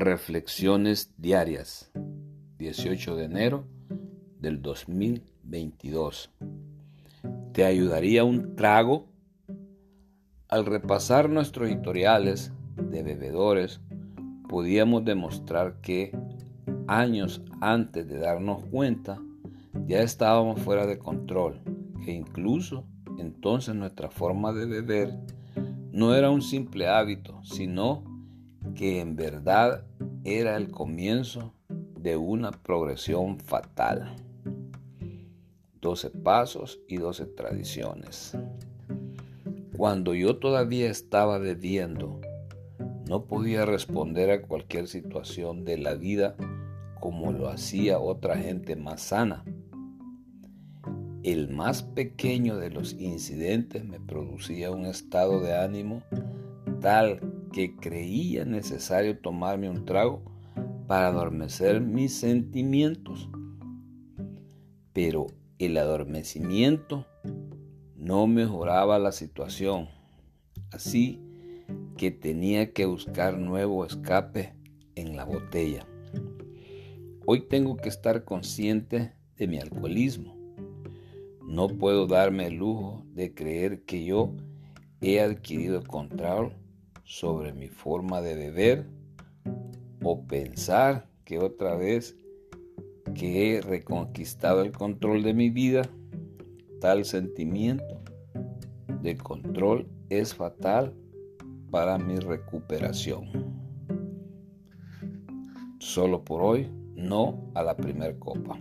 Reflexiones diarias, 18 de enero del 2022. ¿Te ayudaría un trago? Al repasar nuestros historiales de bebedores, podíamos demostrar que años antes de darnos cuenta, ya estábamos fuera de control, que incluso entonces nuestra forma de beber no era un simple hábito, sino que en verdad era el comienzo de una progresión fatal. Doce pasos y doce tradiciones. Cuando yo todavía estaba bebiendo, no podía responder a cualquier situación de la vida como lo hacía otra gente más sana. El más pequeño de los incidentes me producía un estado de ánimo tal que creía necesario tomarme un trago para adormecer mis sentimientos. Pero el adormecimiento no mejoraba la situación, así que tenía que buscar nuevo escape en la botella. Hoy tengo que estar consciente de mi alcoholismo. No puedo darme el lujo de creer que yo he adquirido control sobre mi forma de beber o pensar que otra vez que he reconquistado el control de mi vida, tal sentimiento de control es fatal para mi recuperación. Solo por hoy, no a la primer copa.